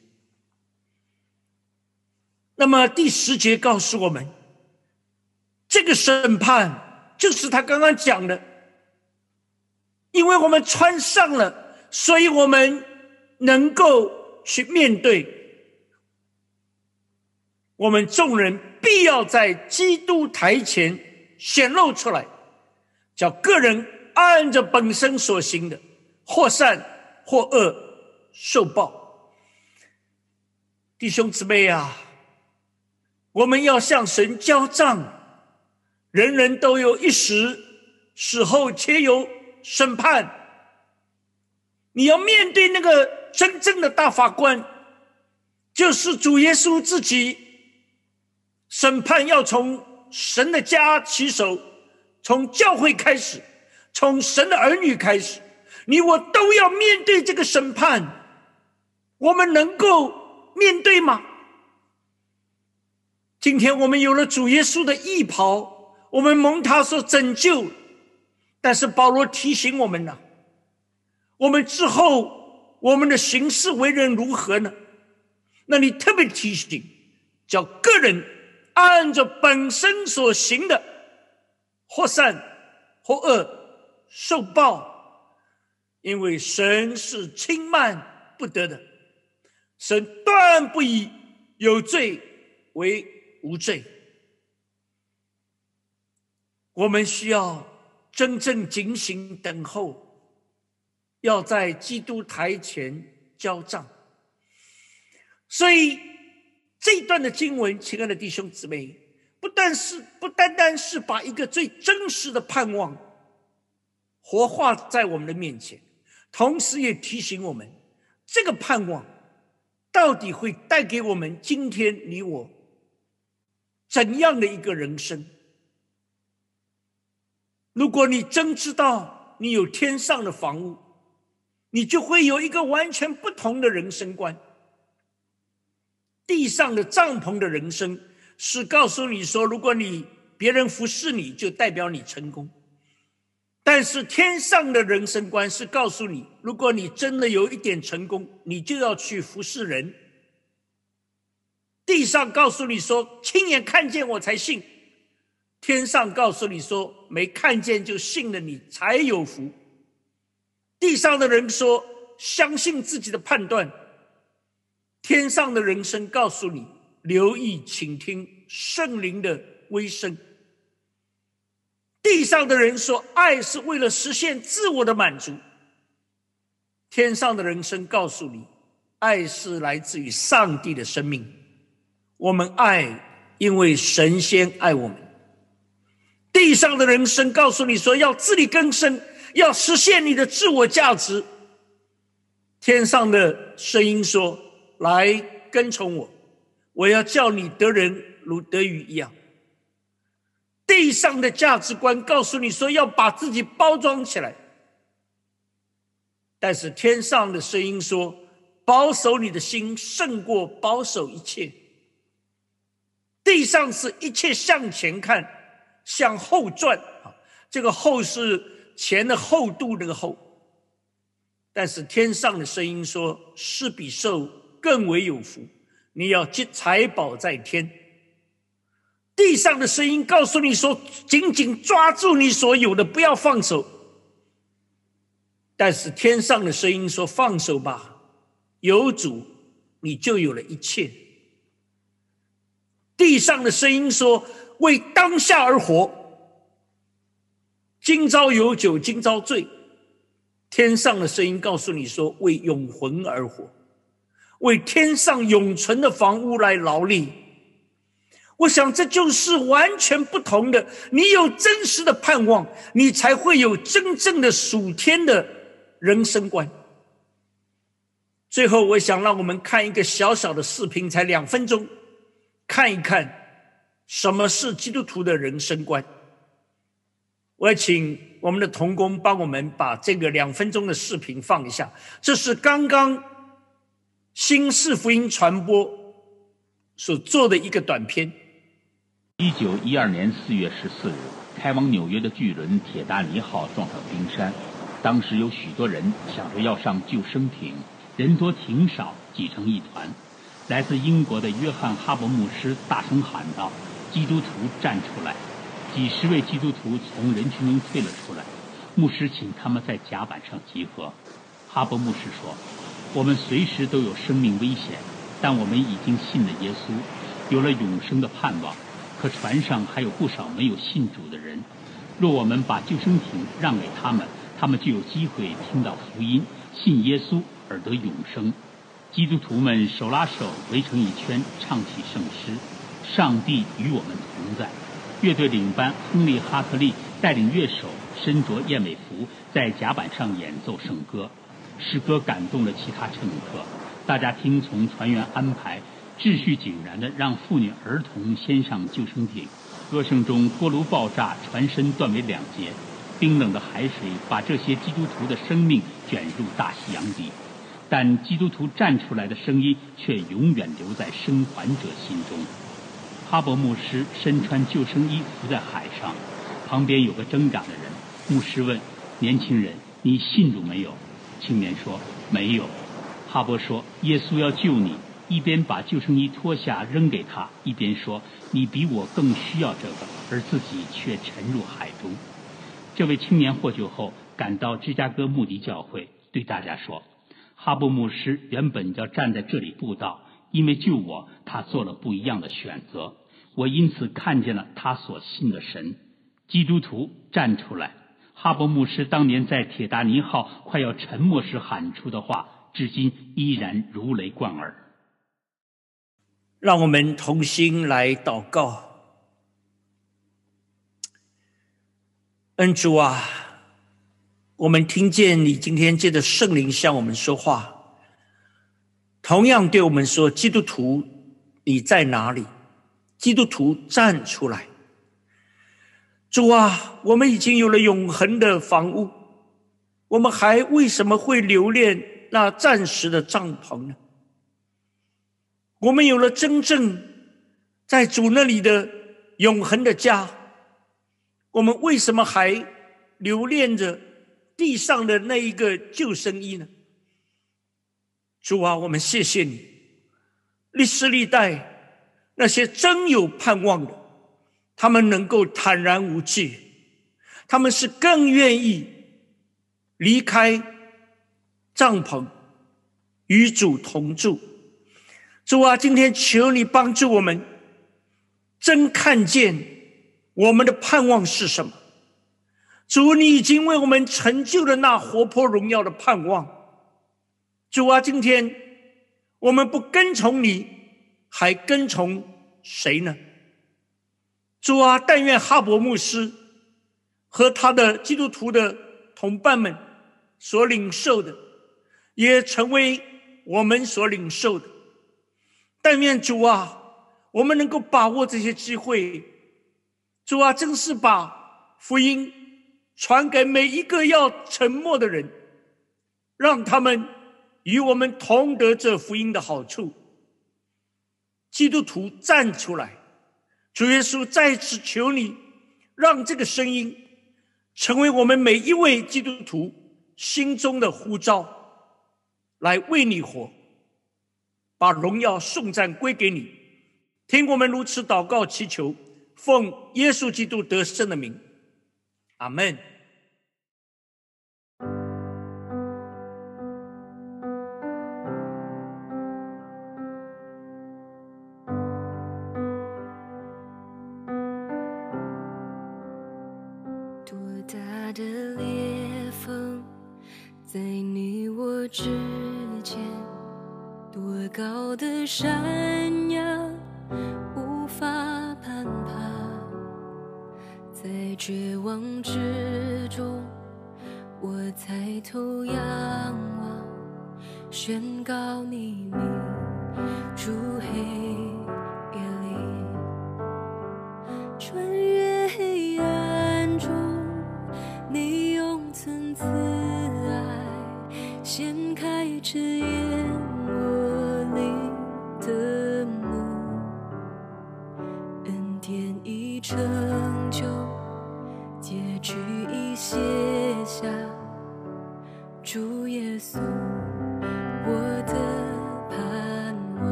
那么第十节告诉我们，这个审判就是他刚刚讲的。因为我们穿上了，所以我们能够去面对。我们众人必要在基督台前显露出来，叫个人按着本身所行的，或善或恶受报。弟兄姊妹啊，我们要向神交账。人人都有一时，死后且有。审判，你要面对那个真正的大法官，就是主耶稣自己。审判要从神的家起手，从教会开始，从神的儿女开始，你我都要面对这个审判。我们能够面对吗？今天我们有了主耶稣的义袍，我们蒙他所拯救。但是保罗提醒我们呢，我们之后我们的行事为人如何呢？那你特别提醒，叫个人按照本身所行的，或善或恶受报，因为神是轻慢不得的，神断不以有罪为无罪。我们需要。真正警醒等候，要在基督台前交账。所以这一段的经文，亲爱的弟兄姊妹，不但是不单单是把一个最真实的盼望活化在我们的面前，同时也提醒我们，这个盼望到底会带给我们今天你我怎样的一个人生。如果你真知道你有天上的房屋，你就会有一个完全不同的人生观。地上的帐篷的人生是告诉你说，如果你别人服侍你就代表你成功；但是天上的人生观是告诉你，如果你真的有一点成功，你就要去服侍人。地上告诉你说，亲眼看见我才信。天上告诉你说没看见就信了，你才有福。地上的人说相信自己的判断，天上的人生告诉你留意倾听圣灵的微声。地上的人说爱是为了实现自我的满足，天上的人生告诉你爱是来自于上帝的生命。我们爱，因为神仙爱我们。地上的人生告诉你说要自力更生，要实现你的自我价值。天上的声音说：“来跟从我，我要叫你得人如得鱼一样。”地上的价值观告诉你说要把自己包装起来，但是天上的声音说：“保守你的心胜过保守一切。”地上是一切向前看，向后转啊，这个“后”是钱的厚度那个“厚”。但是天上的声音说：“施比受更为有福，你要积财宝在天。”地上的声音告诉你说：“紧紧抓住你所有的，不要放手。”但是天上的声音说：“放手吧，有主，你就有了一切。”地上的声音说：“为当下而活，今朝有酒今朝醉。”天上的声音告诉你说：“为永恒而活，为天上永存的房屋来劳力。”我想这就是完全不同的。你有真实的盼望，你才会有真正的属天的人生观。最后，我想让我们看一个小小的视频，才两分钟，看一看什么是基督徒的人生观。我要请我们的童工帮我们把这个两分钟的视频放一下。这是刚刚新式福音传播所做的一个短片。一九一二年四月十四日，开往纽约的巨轮铁达尼号撞上冰山，当时有许多人想着要上救生艇，人多艇少挤成一团。来自英国的约翰哈伯牧师大声喊道：“基督徒站出来！”几十位基督徒从人群中退了出来，牧师请他们在甲板上集合。哈伯牧师说：“我们随时都有生命危险，但我们已经信了耶稣，有了永生的盼望。可船上还有不少没有信主的人。若我们把救生艇让给他们，他们就有机会听到福音，信耶稣而得永生。”基督徒们手拉手围成一圈，唱起圣诗：“上帝与我们同在。”乐队领班亨利·哈特利带领乐手身着燕尾服，在甲板上演奏圣歌。诗歌感动了其他乘客，大家听从船员安排，秩序井然地让妇女儿童先上救生艇。歌声中，锅炉爆炸，船身断为两截，冰冷的海水把这些基督徒的生命卷入大西洋底。但基督徒站出来的声音却永远留在生还者心中。哈伯牧师身穿救生衣浮在海上，旁边有个挣扎的人。牧师问：“年轻人，你信主没有？”青年说：“没有。”哈伯说：“耶稣要救你。”一边把救生衣脱下扔给他，一边说：“你比我更需要这个。”而自己却沉入海中。这位青年获救后，赶到芝加哥穆迪教会，对大家说：“哈伯牧师原本要站在这里布道。”因为救我，他做了不一样的选择。我因此看见了他所信的神。基督徒站出来！哈伯牧师当年在铁达尼号快要沉没时喊出的话，至今依然如雷贯耳。让我们同心来祷告。恩主啊，我们听见你今天借着圣灵向我们说话。同样对我们说：“基督徒，你在哪里？基督徒站出来！主啊，我们已经有了永恒的房屋，我们还为什么会留恋那暂时的帐篷呢？我们有了真正在主那里的永恒的家，我们为什么还留恋着地上的那一个救生衣呢？”主啊，我们谢谢你，历史历代那些真有盼望的，他们能够坦然无惧，他们是更愿意离开帐篷与主同住。主啊，今天求你帮助我们，真看见我们的盼望是什么。主，你已经为我们成就了那活泼荣耀的盼望。主啊，今天我们不跟从你，还跟从谁呢？主啊，但愿哈伯牧师和他的基督徒的同伴们所领受的，也成为我们所领受的。但愿主啊，我们能够把握这些机会。主啊，正是把福音传给每一个要沉默的人，让他们与我们同得这福音的好处。基督徒站出来，主耶稣再次求你，让这个声音。成为我们每一位基督徒心中的呼召，来为你活，把荣耀颂赞归给你。听我们如此祷告祈求，奉耶稣基督得胜的名，阿门。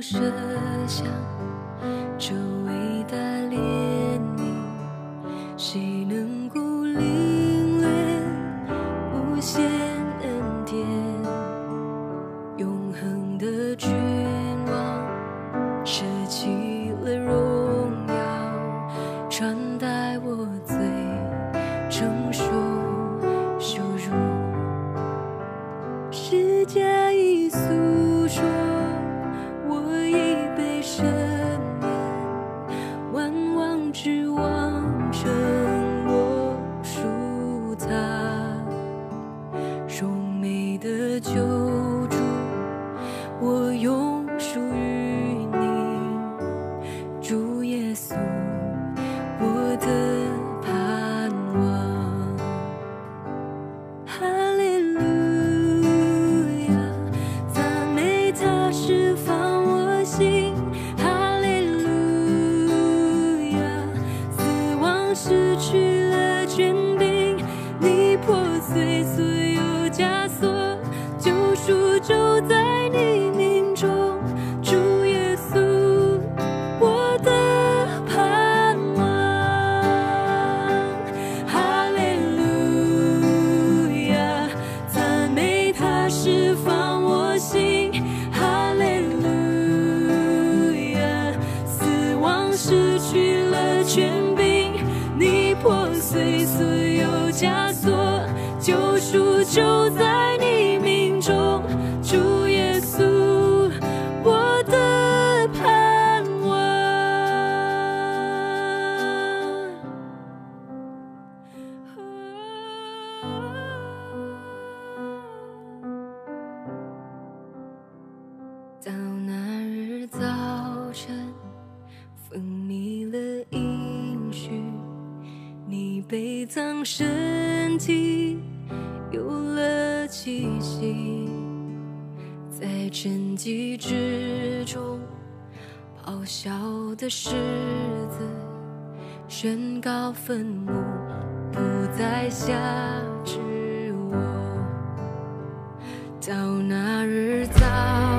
设想身体有了气息，在沉寂之中咆哮的狮子，宣告愤怒不再辖制我。到那日早。